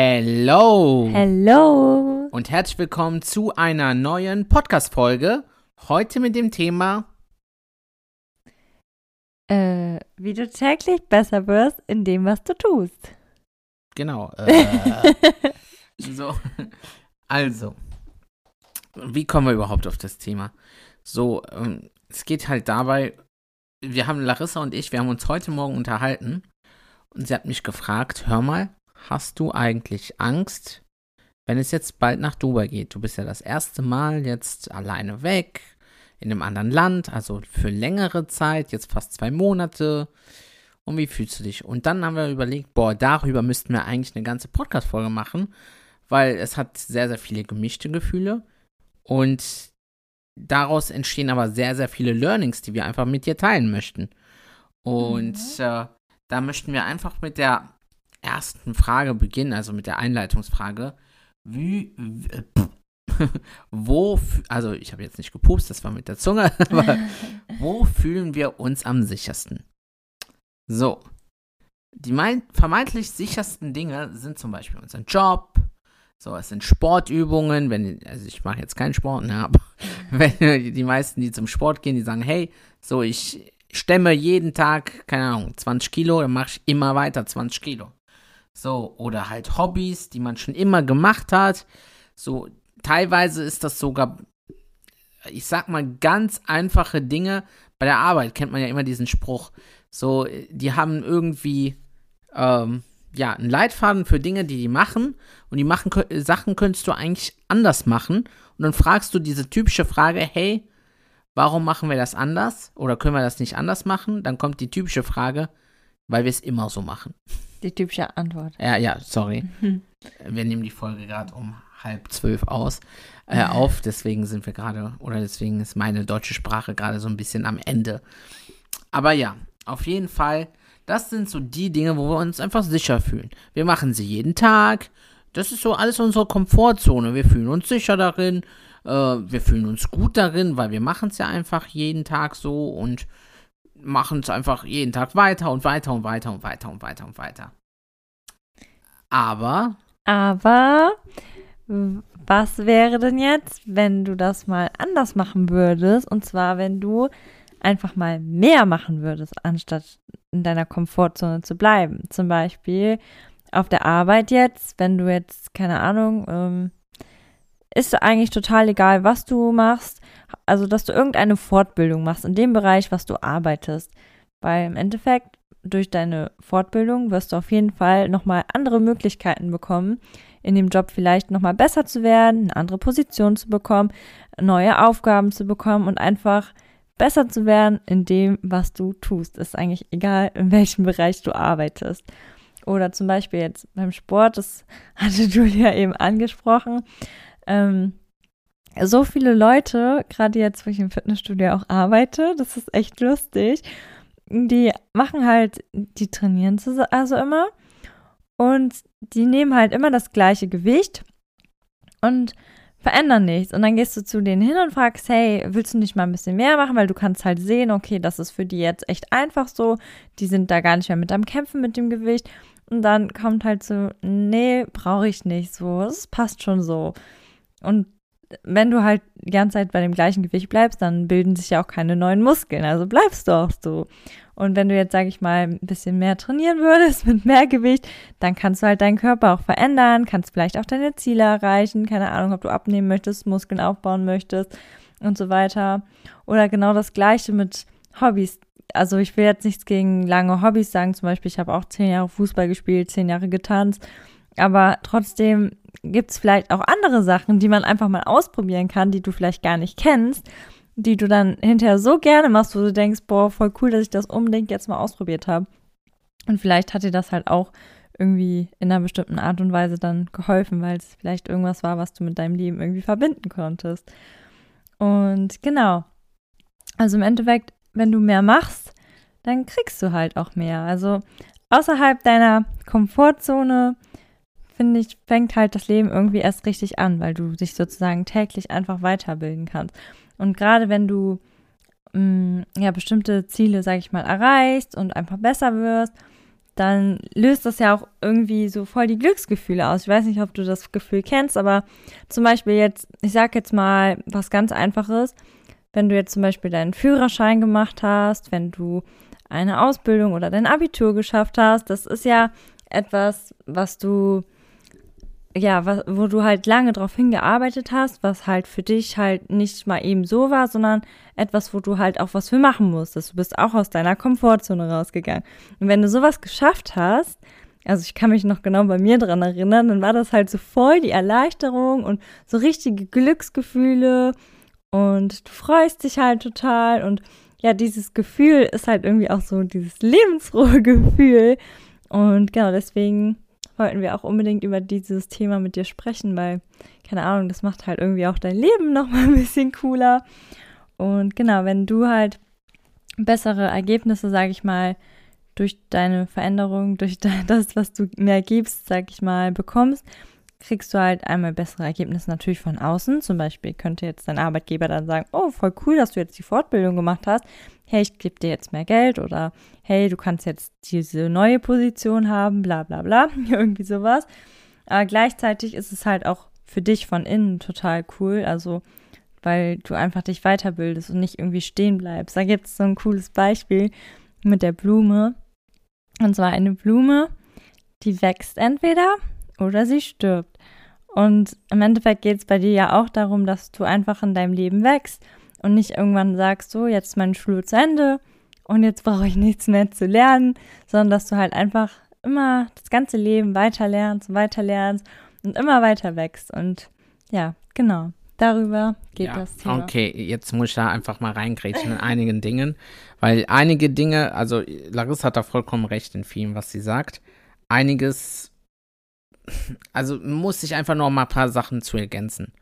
Hello! Hello! Und herzlich willkommen zu einer neuen Podcast-Folge. Heute mit dem Thema Äh, wie du täglich besser wirst in dem, was du tust. Genau. Äh, so. Also. Wie kommen wir überhaupt auf das Thema? So, ähm, es geht halt dabei, wir haben Larissa und ich, wir haben uns heute Morgen unterhalten und sie hat mich gefragt, hör mal, hast du eigentlich Angst, wenn es jetzt bald nach Dubai geht? Du bist ja das erste Mal jetzt alleine weg, in einem anderen Land, also für längere Zeit, jetzt fast zwei Monate. Und wie fühlst du dich? Und dann haben wir überlegt, boah, darüber müssten wir eigentlich eine ganze Podcast-Folge machen, weil es hat sehr, sehr viele gemischte Gefühle. Und daraus entstehen aber sehr, sehr viele Learnings, die wir einfach mit dir teilen möchten. Und mhm. äh, da möchten wir einfach mit der ersten Frage beginnen, also mit der Einleitungsfrage. Wie, äh, wo, also ich habe jetzt nicht gepupst, das war mit der Zunge, aber wo fühlen wir uns am sichersten? So, die vermeintlich sichersten Dinge sind zum Beispiel unser Job, so, es sind Sportübungen, wenn, also ich mache jetzt keinen Sport, ne, aber wenn die meisten, die zum Sport gehen, die sagen, hey, so, ich stemme jeden Tag, keine Ahnung, 20 Kilo, dann mache ich immer weiter 20 Kilo. So, oder halt Hobbys, die man schon immer gemacht hat. So, teilweise ist das sogar, ich sag mal, ganz einfache Dinge. Bei der Arbeit kennt man ja immer diesen Spruch. So, die haben irgendwie, ähm, ja, einen Leitfaden für Dinge, die die machen. Und die machen, Sachen könntest du eigentlich anders machen. Und dann fragst du diese typische Frage, hey, warum machen wir das anders? Oder können wir das nicht anders machen? Dann kommt die typische Frage, weil wir es immer so machen. Die typische Antwort. Ja, ja, sorry. Wir nehmen die Folge gerade um halb zwölf aus, äh, auf. Deswegen sind wir gerade, oder deswegen ist meine deutsche Sprache gerade so ein bisschen am Ende. Aber ja, auf jeden Fall, das sind so die Dinge, wo wir uns einfach sicher fühlen. Wir machen sie jeden Tag. Das ist so alles unsere Komfortzone. Wir fühlen uns sicher darin. Äh, wir fühlen uns gut darin, weil wir machen es ja einfach jeden Tag so und machen es einfach jeden Tag weiter und weiter und weiter und weiter und weiter und weiter. Aber. Aber was wäre denn jetzt, wenn du das mal anders machen würdest? Und zwar, wenn du einfach mal mehr machen würdest, anstatt in deiner Komfortzone zu bleiben. Zum Beispiel auf der Arbeit jetzt, wenn du jetzt, keine Ahnung, ähm, ist eigentlich total egal, was du machst. Also, dass du irgendeine Fortbildung machst in dem Bereich, was du arbeitest. Weil im Endeffekt, durch deine Fortbildung wirst du auf jeden Fall nochmal andere Möglichkeiten bekommen, in dem Job vielleicht nochmal besser zu werden, eine andere Position zu bekommen, neue Aufgaben zu bekommen und einfach besser zu werden in dem, was du tust. Ist eigentlich egal, in welchem Bereich du arbeitest. Oder zum Beispiel jetzt beim Sport, das hatte Julia eben angesprochen. Ähm, so viele Leute, gerade jetzt, wo ich im Fitnessstudio auch arbeite, das ist echt lustig, die machen halt, die trainieren also immer und die nehmen halt immer das gleiche Gewicht und verändern nichts. Und dann gehst du zu denen hin und fragst, hey, willst du nicht mal ein bisschen mehr machen? Weil du kannst halt sehen, okay, das ist für die jetzt echt einfach so. Die sind da gar nicht mehr mit am Kämpfen mit dem Gewicht. Und dann kommt halt so, nee, brauche ich nicht so. Es passt schon so. Und wenn du halt die ganze Zeit bei dem gleichen Gewicht bleibst, dann bilden sich ja auch keine neuen Muskeln. Also bleibst du auch so. Und wenn du jetzt, sage ich mal, ein bisschen mehr trainieren würdest mit mehr Gewicht, dann kannst du halt deinen Körper auch verändern, kannst vielleicht auch deine Ziele erreichen. Keine Ahnung, ob du abnehmen möchtest, Muskeln aufbauen möchtest und so weiter. Oder genau das Gleiche mit Hobbys. Also ich will jetzt nichts gegen lange Hobbys sagen. Zum Beispiel, ich habe auch zehn Jahre Fußball gespielt, zehn Jahre getanzt. Aber trotzdem gibt es vielleicht auch andere Sachen, die man einfach mal ausprobieren kann, die du vielleicht gar nicht kennst, die du dann hinterher so gerne machst, wo du denkst, boah, voll cool, dass ich das unbedingt jetzt mal ausprobiert habe. Und vielleicht hat dir das halt auch irgendwie in einer bestimmten Art und Weise dann geholfen, weil es vielleicht irgendwas war, was du mit deinem Leben irgendwie verbinden konntest. Und genau. Also im Endeffekt, wenn du mehr machst, dann kriegst du halt auch mehr. Also außerhalb deiner Komfortzone, finde ich, fängt halt das Leben irgendwie erst richtig an, weil du dich sozusagen täglich einfach weiterbilden kannst. Und gerade wenn du mh, mm, ja bestimmte Ziele, sage ich mal, erreichst und einfach besser wirst, dann löst das ja auch irgendwie so voll die Glücksgefühle aus. Ich weiß nicht, ob du das Gefühl kennst, aber zum Beispiel jetzt, ich sage jetzt mal was ganz Einfaches, wenn du jetzt zum Beispiel deinen Führerschein gemacht hast, wenn du eine Ausbildung oder dein Abitur geschafft hast, das ist ja etwas, was du ja, was, wo du halt lange drauf hingearbeitet hast, was halt für dich halt nicht mal eben so war, sondern etwas, wo du halt auch was für machen musstest. Du bist auch aus deiner Komfortzone rausgegangen. Und wenn du sowas geschafft hast, also ich kann mich noch genau bei mir dran erinnern, dann war das halt so voll die Erleichterung und so richtige Glücksgefühle und du freust dich halt total und ja, dieses Gefühl ist halt irgendwie auch so dieses lebensfrohe Gefühl und genau deswegen wollten wir auch unbedingt über dieses Thema mit dir sprechen, weil, keine Ahnung, das macht halt irgendwie auch dein Leben nochmal ein bisschen cooler. Und genau, wenn du halt bessere Ergebnisse, sage ich mal, durch deine Veränderung, durch das, was du mehr gibst, sag ich mal, bekommst, kriegst du halt einmal bessere Ergebnisse natürlich von außen. Zum Beispiel könnte jetzt dein Arbeitgeber dann sagen, oh, voll cool, dass du jetzt die Fortbildung gemacht hast. Hey, ich gebe dir jetzt mehr Geld oder hey, du kannst jetzt diese neue Position haben, bla bla bla, irgendwie sowas. Aber gleichzeitig ist es halt auch für dich von innen total cool, also weil du einfach dich weiterbildest und nicht irgendwie stehen bleibst. Da gibt es so ein cooles Beispiel mit der Blume. Und zwar eine Blume, die wächst entweder oder sie stirbt. Und im Endeffekt geht es bei dir ja auch darum, dass du einfach in deinem Leben wächst und nicht irgendwann sagst, so, jetzt ist meine Schule zu Ende und jetzt brauche ich nichts mehr zu lernen, sondern dass du halt einfach immer das ganze Leben weiter lernst, weiter lernst und immer weiter wächst. Und ja, genau. Darüber geht ja, das Thema. Okay, jetzt muss ich da einfach mal reingrätschen in einigen Dingen, weil einige Dinge, also Larissa hat da vollkommen recht in vielen, was sie sagt. Einiges also muss ich einfach noch mal ein paar Sachen zu ergänzen.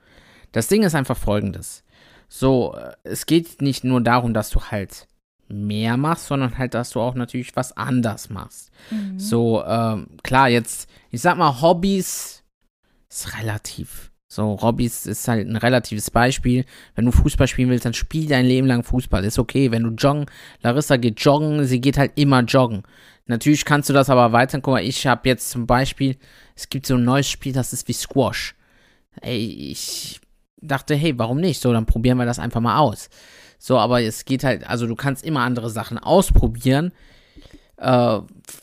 Das Ding ist einfach folgendes. So, äh, es geht nicht nur darum, dass du halt mehr machst, sondern halt, dass du auch natürlich was anders machst. Mhm. So, ähm, klar, jetzt, ich sag mal, Hobbys ist relativ. So, Hobbys ist halt ein relatives Beispiel. Wenn du Fußball spielen willst, dann spiel dein Leben lang Fußball. Ist okay. Wenn du joggen, Larissa geht joggen, sie geht halt immer joggen. Natürlich kannst du das aber weiter. Guck mal, ich habe jetzt zum Beispiel, es gibt so ein neues Spiel, das ist wie Squash. Ey, ich dachte, hey, warum nicht? So, dann probieren wir das einfach mal aus. So, aber es geht halt, also du kannst immer andere Sachen ausprobieren. Äh,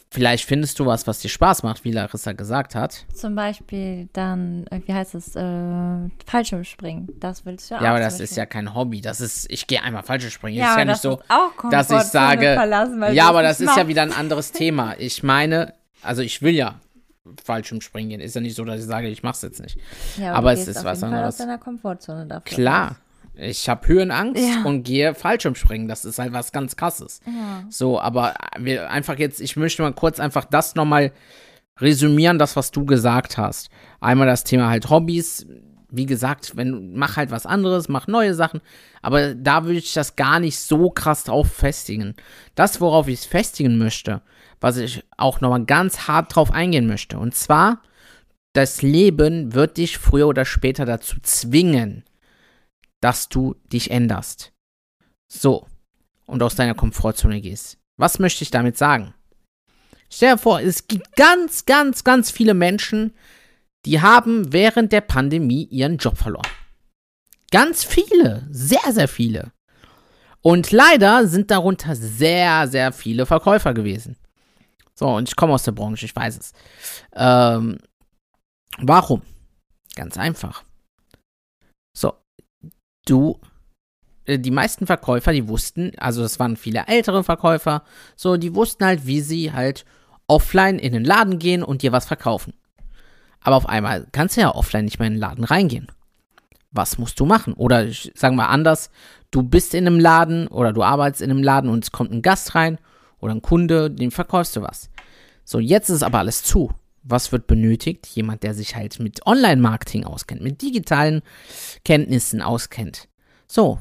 vielleicht findest du was, was dir Spaß macht, wie Larissa gesagt hat. Zum Beispiel dann, äh, wie heißt es, äh, Fallschirmspringen. Das willst du ja auch. Ja, aber das ist ja kein Hobby. Das ist, ich gehe einmal Fallschirmspringen. Ja, ist ja nicht so, dass ich sage, ja, aber das ist ja wieder ein anderes Thema. Ich meine, also ich will ja Fallschirmspringen gehen. Ist ja nicht so, dass ich sage, ich mach's jetzt nicht. Ja, aber, aber es ist was anderes. Aus deiner Komfortzone dafür. Klar, ich habe Höhenangst ja. und gehe Fallschirmspringen. Das ist halt was ganz krasses. Ja. So, aber wir einfach jetzt, ich möchte mal kurz einfach das nochmal resümieren, das, was du gesagt hast. Einmal das Thema halt Hobbys. Wie gesagt, wenn mach halt was anderes, mach neue Sachen. Aber da würde ich das gar nicht so krass drauf festigen. Das, worauf ich es festigen möchte, was ich auch nochmal ganz hart drauf eingehen möchte. Und zwar, das Leben wird dich früher oder später dazu zwingen, dass du dich änderst. So. Und aus deiner Komfortzone gehst. Was möchte ich damit sagen? Stell dir vor, es gibt ganz, ganz, ganz viele Menschen, die haben während der Pandemie ihren Job verloren. Ganz viele, sehr, sehr viele. Und leider sind darunter sehr, sehr viele Verkäufer gewesen. So, und ich komme aus der Branche, ich weiß es. Ähm, warum? Ganz einfach. So, du, äh, die meisten Verkäufer, die wussten, also das waren viele ältere Verkäufer, so, die wussten halt, wie sie halt offline in den Laden gehen und dir was verkaufen. Aber auf einmal kannst du ja offline nicht mehr in den Laden reingehen. Was musst du machen? Oder sagen wir anders, du bist in einem Laden oder du arbeitest in einem Laden und es kommt ein Gast rein oder ein Kunde, dem verkaufst du was. So, jetzt ist aber alles zu. Was wird benötigt? Jemand, der sich halt mit Online-Marketing auskennt, mit digitalen Kenntnissen auskennt. So,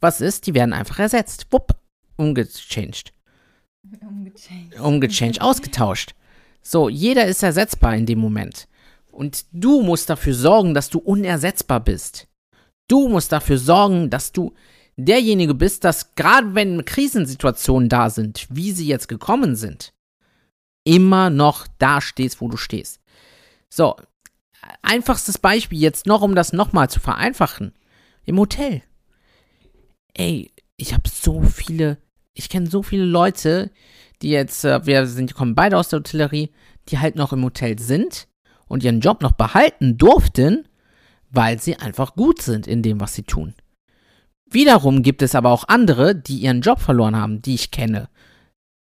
was ist? Die werden einfach ersetzt. Wupp, umgechanged. Umgechanged. Umgechanged, ausgetauscht. So, jeder ist ersetzbar in dem Moment. Und du musst dafür sorgen, dass du unersetzbar bist. Du musst dafür sorgen, dass du derjenige bist, dass gerade wenn Krisensituationen da sind, wie sie jetzt gekommen sind, immer noch da stehst, wo du stehst. So, einfachstes Beispiel jetzt noch, um das nochmal zu vereinfachen. Im Hotel. Ey, ich habe so viele, ich kenne so viele Leute, die jetzt, äh, wir sind, kommen beide aus der Hotellerie, die halt noch im Hotel sind und ihren Job noch behalten durften, weil sie einfach gut sind in dem, was sie tun. Wiederum gibt es aber auch andere, die ihren Job verloren haben, die ich kenne.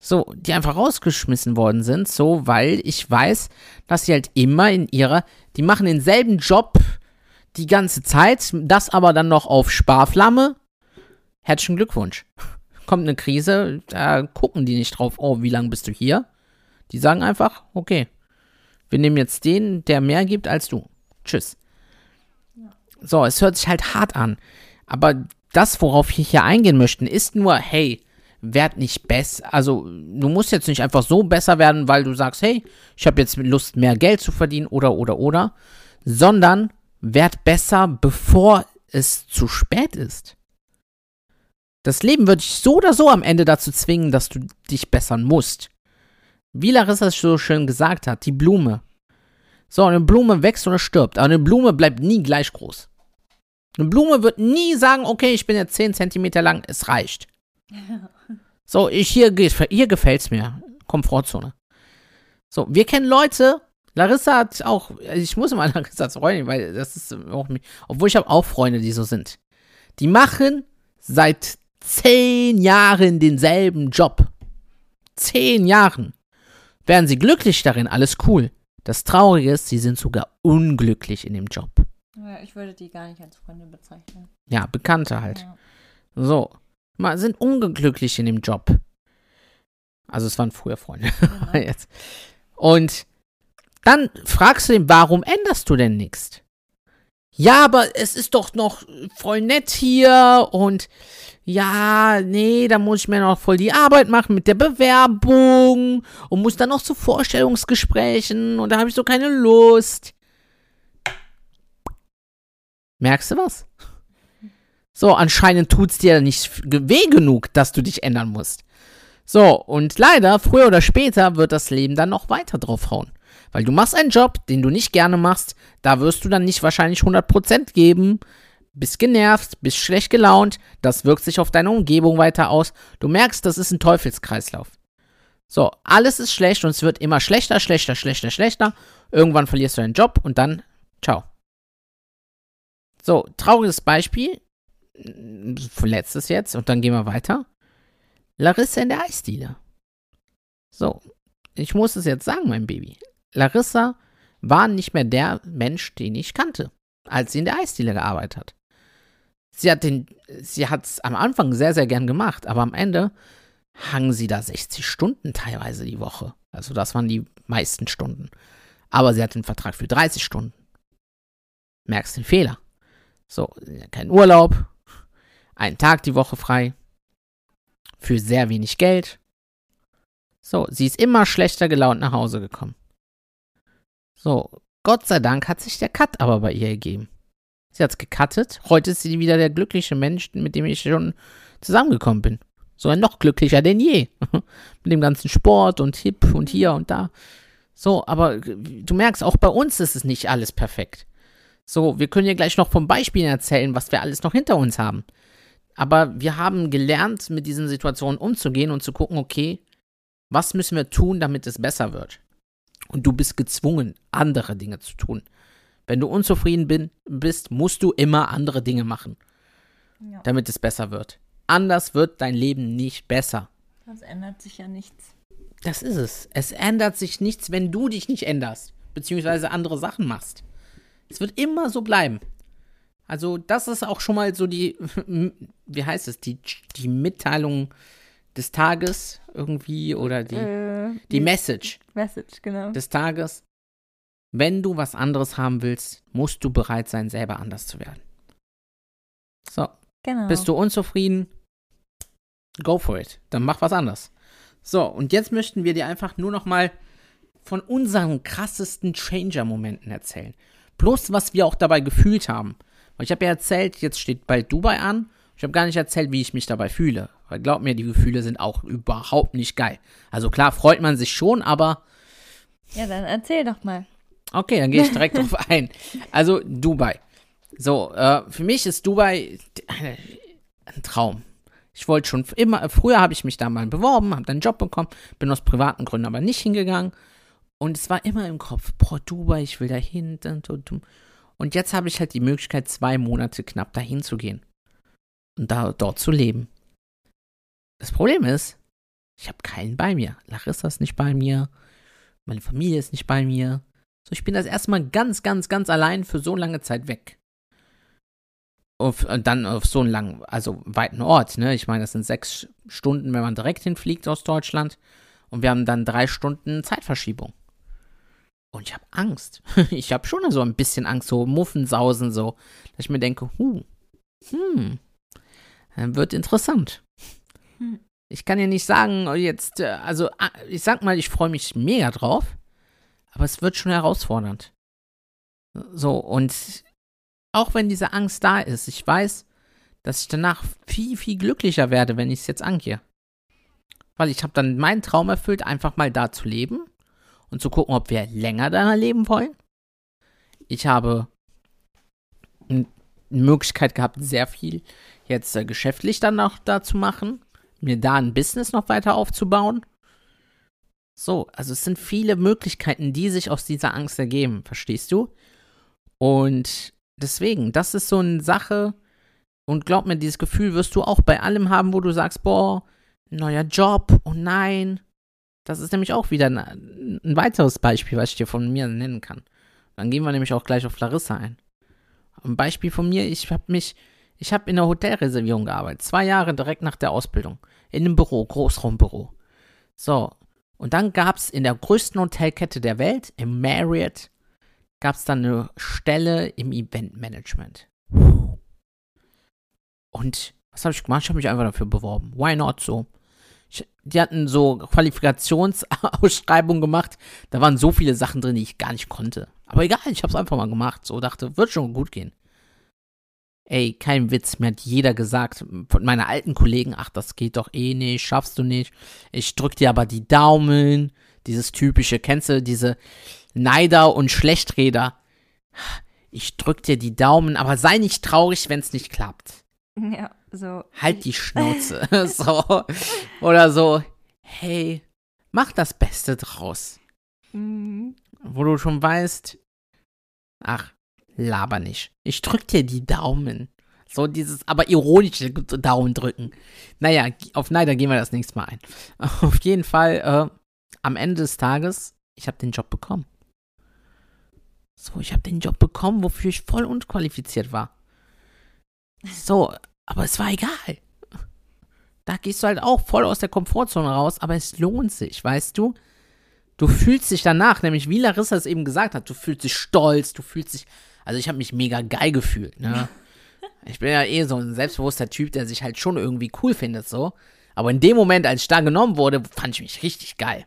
So, die einfach rausgeschmissen worden sind, so, weil ich weiß, dass sie halt immer in ihrer, die machen denselben Job die ganze Zeit, das aber dann noch auf Sparflamme. Herzlichen Glückwunsch. Kommt eine Krise, da gucken die nicht drauf, oh, wie lange bist du hier? Die sagen einfach, okay, wir nehmen jetzt den, der mehr gibt als du. Tschüss. So, es hört sich halt hart an. Aber das, worauf wir hier eingehen möchten, ist nur, hey, werd nicht besser. Also, du musst jetzt nicht einfach so besser werden, weil du sagst, hey, ich habe jetzt Lust, mehr Geld zu verdienen oder, oder, oder. Sondern werd besser, bevor es zu spät ist. Das Leben wird dich so oder so am Ende dazu zwingen, dass du dich bessern musst. Wie Larissa es so schön gesagt hat, die Blume. So, eine Blume wächst oder stirbt, aber eine Blume bleibt nie gleich groß. Eine Blume wird nie sagen, okay, ich bin jetzt 10 cm lang, es reicht. So, ich, hier, hier gefällt es mir. Komfortzone. So, wir kennen Leute, Larissa hat auch, ich muss mal Larissa Freundin, weil das ist auch, obwohl ich habe auch Freunde, die so sind. Die machen seit 10 Jahren denselben Job. 10 Jahren. Wären sie glücklich darin, alles cool. Das Traurige ist, sie sind sogar unglücklich in dem Job. Ja, ich würde die gar nicht als Freunde bezeichnen. Ja, Bekannte halt. Ja. So. Mal sind unglücklich in dem Job. Also es waren früher Freunde. Genau. Jetzt. Und dann fragst du ihn, warum änderst du denn nichts? Ja, aber es ist doch noch voll nett hier und ja, nee, da muss ich mir noch voll die Arbeit machen mit der Bewerbung und muss dann noch zu Vorstellungsgesprächen und da habe ich so keine Lust. Merkst du was? So, anscheinend tut's dir nicht weh genug, dass du dich ändern musst. So, und leider, früher oder später wird das Leben dann noch weiter draufhauen. Weil du machst einen Job, den du nicht gerne machst, da wirst du dann nicht wahrscheinlich 100% geben, bist genervt, bist schlecht gelaunt, das wirkt sich auf deine Umgebung weiter aus. Du merkst, das ist ein Teufelskreislauf. So, alles ist schlecht und es wird immer schlechter, schlechter, schlechter, schlechter. Irgendwann verlierst du deinen Job und dann, ciao. So, trauriges Beispiel. Letztes jetzt und dann gehen wir weiter. Larissa in der Eisdiele. So, ich muss es jetzt sagen, mein Baby. Larissa war nicht mehr der Mensch, den ich kannte, als sie in der Eisdiele gearbeitet hat. Sie hat den, sie hat es am Anfang sehr, sehr gern gemacht, aber am Ende hangen sie da 60 Stunden teilweise die Woche. Also das waren die meisten Stunden. Aber sie hat den Vertrag für 30 Stunden. Merkst den Fehler. So, kein Urlaub, einen Tag die Woche frei, für sehr wenig Geld. So, sie ist immer schlechter gelaunt nach Hause gekommen. So, Gott sei Dank hat sich der Cut aber bei ihr gegeben. Sie hat's gecuttet. Heute ist sie wieder der glückliche Mensch, mit dem ich schon zusammengekommen bin. Sogar noch glücklicher denn je. mit dem ganzen Sport und Hip und hier und da. So, aber du merkst, auch bei uns ist es nicht alles perfekt. So, wir können ja gleich noch vom Beispiel erzählen, was wir alles noch hinter uns haben. Aber wir haben gelernt, mit diesen Situationen umzugehen und zu gucken, okay, was müssen wir tun, damit es besser wird? Und du bist gezwungen, andere Dinge zu tun. Wenn du unzufrieden bin, bist, musst du immer andere Dinge machen, Ja. damit es besser wird. Anders wird dein Leben nicht besser. Das ändert sich ja nichts. Das ist es. Es ändert sich nichts, wenn du dich nicht änderst, beziehungsweise andere Sachen machst. Es wird immer so bleiben. Also, das ist auch schon mal so die, wie heißt es, die, die Mitteilung des Tages irgendwie oder die, Äh, die Message Message, genau. des Tages. Wenn du was anderes haben willst, musst du bereit sein, selber anders zu werden. So, genau. bist du unzufrieden? Go for it. Dann mach was anderes. So, und jetzt möchten wir dir einfach nur noch mal von unseren krassesten Changer-Momenten erzählen. Plus, was wir auch dabei gefühlt haben. Weil ich habe ja erzählt, jetzt steht bald Dubai an. Ich habe gar nicht erzählt, wie ich mich dabei fühle. Weil glaub mir, die Gefühle sind auch überhaupt nicht geil. Also klar, freut man sich schon, aber Ja, dann erzähl doch mal. Okay, dann gehe ich direkt drauf ein. Also Dubai. So, äh, für mich ist Dubai ein Traum. Ich wollte schon immer, früher habe ich mich da mal beworben, habe dann einen Job bekommen, bin aus privaten Gründen aber nicht hingegangen. Und es war immer im Kopf, boah, Dubai, ich will da hin. Und jetzt habe ich halt die Möglichkeit, zwei Monate knapp dahin zu gehen. Und da, dort zu leben. Das Problem ist, ich habe keinen bei mir. Larissa ist nicht bei mir. Meine Familie ist nicht bei mir. So, ich bin das erstmal ganz, ganz, ganz allein für so lange Zeit weg. Auf, und dann auf so einen langen, also weiten Ort, ne? Ich meine, das sind sechs Stunden, wenn man direkt hinfliegt aus Deutschland. Und wir haben dann drei Stunden Zeitverschiebung. Und ich habe Angst. Ich habe schon so ein bisschen Angst, so Muffensausen, so. Dass ich mir denke, huh, hm, äh, wird interessant. Hm. Ich kann ja nicht sagen, jetzt, äh, also, ah, ich sag mal, ich freue mich mega drauf. Aber es wird schon herausfordernd. So, und auch wenn diese Angst da ist, ich weiß, dass ich danach viel, viel glücklicher werde, wenn ich es jetzt angehe. Weil ich habe dann meinen Traum erfüllt, einfach mal da zu leben und zu gucken, ob wir länger da leben wollen. Ich habe eine Möglichkeit gehabt, sehr viel jetzt äh, geschäftlich dann noch da zu machen, mir da ein Business noch weiter aufzubauen. So, also es sind viele Möglichkeiten, die sich aus dieser Angst ergeben, verstehst du? Und deswegen, das ist so eine Sache, und glaub mir, dieses Gefühl wirst du auch bei allem haben, wo du sagst, boah, neuer Job, oh nein. Das ist nämlich auch wieder ein, ein weiteres Beispiel, was ich dir von mir nennen kann. Dann gehen wir nämlich auch gleich auf Larissa ein. Ein Beispiel von mir, ich habe mich, ich habe in der Hotelreservierung gearbeitet, zwei Jahre direkt nach der Ausbildung, in einem Büro, Großraumbüro. So, und dann gab es in der größten Hotelkette der Welt, im Marriott, gab es dann eine Stelle im Eventmanagement. Und was habe ich gemacht? Ich habe mich einfach dafür beworben. Why not so? Die hatten so Qualifikationsausschreibungen gemacht. Da waren so viele Sachen drin, die ich gar nicht konnte. Aber egal, ich habe es einfach mal gemacht. So dachte, wird schon gut gehen. Ey, kein Witz, mir hat jeder gesagt, von meinen alten Kollegen, ach, das geht doch eh nicht, schaffst du nicht. Ich drück dir aber die Daumen, dieses typische, kennst du, diese Neider und Schlechträder. Ich drück dir die Daumen, aber sei nicht traurig, wenn's nicht klappt. Ja, so. Halt die Schnauze. so. Oder so, hey, mach das Beste draus. Mhm. Wo du schon weißt, ach, laber nicht. Ich drück dir die Daumen. So dieses, aber ironische Daumen drücken. Naja, auf Neider gehen wir das nächste Mal ein. Auf jeden Fall, äh, am Ende des Tages, ich habe den Job bekommen. So, ich habe den Job bekommen, wofür ich voll unqualifiziert war. So, aber es war egal. Da gehst du halt auch voll aus der Komfortzone raus, aber es lohnt sich, weißt du? Du fühlst dich danach, nämlich wie Larissa es eben gesagt hat, du fühlst dich stolz, du fühlst dich, also ich habe mich mega geil gefühlt, ne? Ich bin ja eh so ein selbstbewusster Typ, der sich halt schon irgendwie cool findet, so. Aber in dem Moment, als ich da genommen wurde, fand ich mich richtig geil.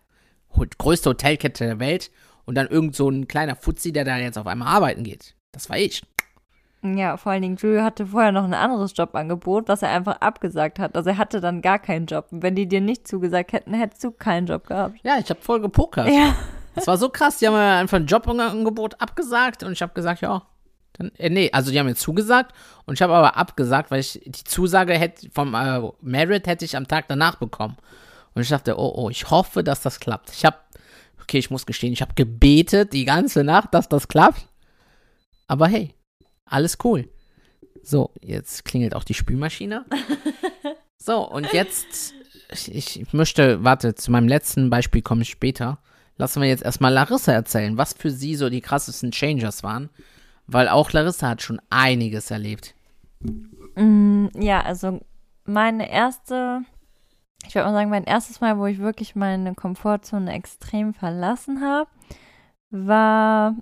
Größte Hotelkette der Welt und dann irgend so ein kleiner Fuzzi, der da jetzt auf einmal arbeiten geht. Das war ich. Ja, vor allen Dingen, Drew hatte vorher noch ein anderes Jobangebot, was er einfach abgesagt hat. Also er hatte dann gar keinen Job. Und wenn die dir nicht zugesagt hätten, hättest du keinen Job gehabt. Ja, ich habe voll gepokert. Ja. Das war so krass, die haben mir einfach ein Jobangebot abgesagt und ich habe gesagt, ja, dann, äh, nee, also die haben mir zugesagt und ich habe aber abgesagt, weil ich die Zusage hätte vom äh, Merit hätte ich am Tag danach bekommen. Und ich dachte, oh, oh, ich hoffe, dass das klappt. Ich habe, okay, ich muss gestehen, ich habe gebetet die ganze Nacht, dass das klappt. Aber hey, alles cool. So, jetzt klingelt auch die Spülmaschine. So, und jetzt, ich, ich möchte, warte, zu meinem letzten Beispiel komme ich später. Lassen wir jetzt erstmal Larissa erzählen, was für sie so die krassesten Changers waren. Weil auch Larissa hat schon einiges erlebt. Mm, ja, also meine erste, ich würde mal sagen, mein erstes Mal, wo ich wirklich meine Komfortzone extrem verlassen habe, war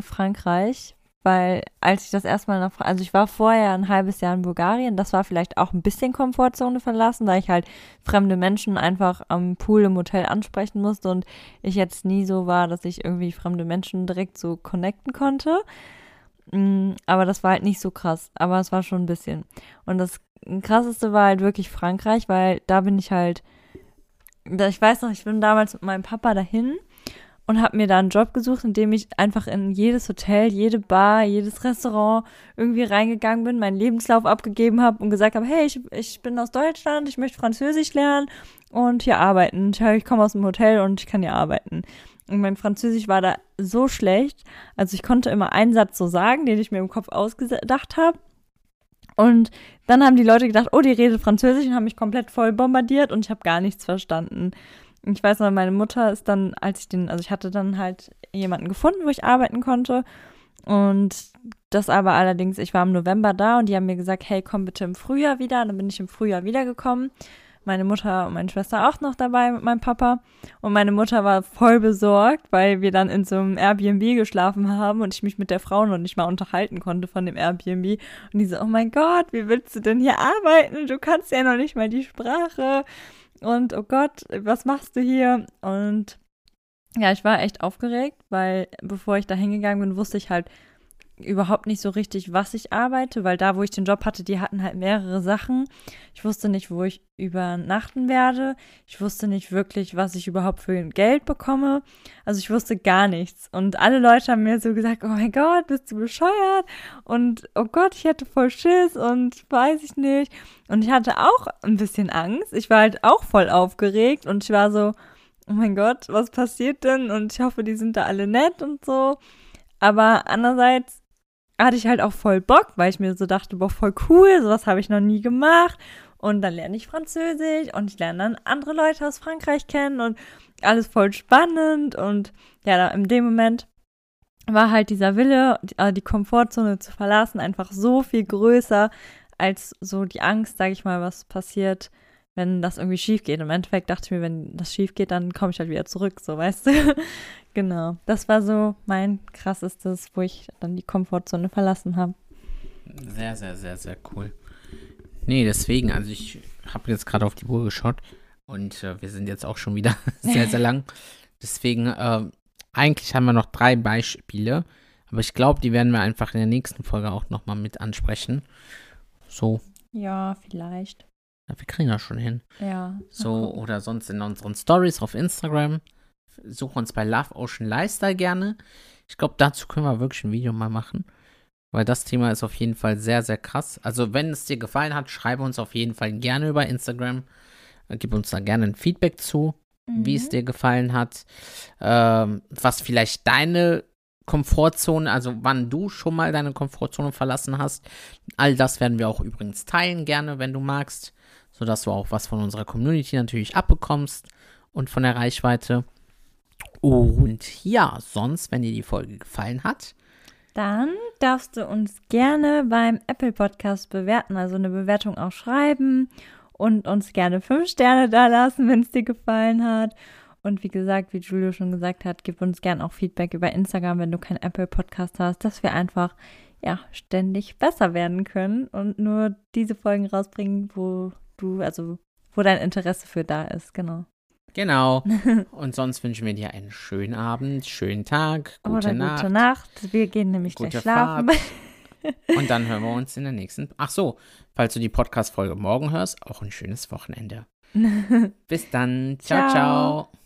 Frankreich. Weil als ich das erstmal nach, also ich war vorher ein halbes Jahr in Bulgarien, das war vielleicht auch ein bisschen Komfortzone verlassen, da ich halt fremde Menschen einfach am Pool im Hotel ansprechen musste und ich jetzt nie so war, dass ich irgendwie fremde Menschen direkt so connecten konnte. Mm, aber das war halt nicht so krass, aber es war schon ein bisschen. Und das krasseste war halt wirklich Frankreich, weil da bin ich halt, ich weiß noch, ich bin damals mit meinem Papa dahin und habe mir da einen Job gesucht, in dem ich einfach in jedes Hotel, jede Bar, jedes Restaurant irgendwie reingegangen bin, meinen Lebenslauf abgegeben habe und gesagt habe, hey, ich, ich bin aus Deutschland, ich möchte Französisch lernen und hier arbeiten. Ich, ich komme aus dem Hotel und ich kann hier arbeiten. Und mein Französisch war da so schlecht. Also ich konnte immer einen Satz so sagen, den ich mir im Kopf ausgedacht habe. Und dann haben die Leute gedacht, oh, die redet Französisch und haben mich komplett voll bombardiert und ich habe gar nichts verstanden. Ich weiß noch, meine Mutter ist dann, als ich den, also ich hatte dann halt jemanden gefunden, wo ich arbeiten konnte. Und das aber allerdings, ich war im November da und die haben mir gesagt, hey, komm bitte im Frühjahr wieder. Und dann bin ich im Frühjahr wiedergekommen meine Mutter und meine Schwester auch noch dabei mit meinem Papa. Und meine Mutter war voll besorgt, weil wir dann in so einem Airbnb geschlafen haben und ich mich mit der Frau noch nicht mal unterhalten konnte von dem Airbnb. Und die so, oh mein Gott, wie willst du denn hier arbeiten? Du kannst ja noch nicht mal die Sprache. Und oh Gott, was machst du hier? Und ja, ich war echt aufgeregt, weil bevor ich da hingegangen bin, wusste ich halt, überhaupt nicht so richtig, was ich arbeite, weil da, wo ich den Job hatte, die hatten halt mehrere Sachen. Ich wusste nicht, wo ich übernachten werde. Ich wusste nicht wirklich, was ich überhaupt für Geld bekomme. Also ich wusste gar nichts. Und alle Leute haben mir so gesagt, oh mein Gott, bist du bescheuert? Und oh Gott, ich hätte voll Schiss und weiß ich nicht. Und ich hatte auch ein bisschen Angst. Ich war halt auch voll aufgeregt und ich war so, oh mein Gott, was passiert denn? Und ich hoffe, die sind da alle nett und so. Aber andererseits hatte ich halt auch voll Bock, weil ich mir so dachte, boah, voll cool, sowas habe ich noch nie gemacht. Und dann lerne ich Französisch und ich lerne dann andere Leute aus Frankreich kennen und alles voll spannend. Und ja, in dem Moment war halt dieser Wille, die, äh, die Komfortzone zu verlassen, einfach so viel größer als so die Angst, sage ich mal, was passiert, wenn das irgendwie schief geht. Im Endeffekt dachte ich mir, wenn das schief geht, dann komme ich halt wieder zurück, so weißt du. Genau, das war so mein krassestes, wo ich dann die Komfortzone verlassen habe. Sehr, sehr, sehr, sehr cool. Nee, deswegen, also ich habe jetzt gerade auf die Uhr geschaut und äh, wir sind jetzt auch schon wieder sehr, sehr lang. Deswegen, äh, eigentlich haben wir noch drei Beispiele, aber ich glaube, die werden wir einfach in der nächsten Folge auch nochmal mit ansprechen. So. Ja, vielleicht. Ja, wir kriegen das schon hin. Ja. So, oder sonst in unseren Stories auf Instagram suche uns bei Love Ocean Lifestyle gerne. Ich glaube, dazu können wir wirklich ein Video mal machen. Weil das Thema ist auf jeden Fall sehr, sehr krass. Also, wenn es dir gefallen hat, schreibe uns auf jeden Fall gerne über Instagram. Gib uns da gerne ein Feedback zu, mhm. wie es mhm. dir gefallen hat. Ähm, was vielleicht deine Komfortzone, also wann du schon mal deine Komfortzone verlassen hast. All das werden wir auch übrigens teilen, gerne, wenn du magst. Sodass du auch was von unserer Community natürlich abbekommst und von der Reichweite. Und ja, sonst, wenn dir die Folge gefallen hat, dann darfst du uns gerne beim Apple Podcast bewerten, also eine Bewertung auch schreiben und uns gerne fünf Sterne da lassen, wenn es dir gefallen hat. Und wie gesagt, wie Julio schon gesagt hat, gib uns gerne auch Feedback über Instagram, wenn du keinen Apple Podcast hast, dass wir einfach ja ständig besser werden können und nur diese Folgen rausbringen, wo du, also wo dein Interesse für da ist, genau. Genau. Und sonst wünschen wir dir einen schönen Abend, schönen Tag, gute Oder Nacht. Gute Nacht. Wir gehen nämlich gute gleich schlafen. Und dann hören wir uns in der nächsten. Ach so, falls du die Podcast-Folge morgen hörst, auch ein schönes Wochenende. Bis dann. Ciao, ciao, ciao.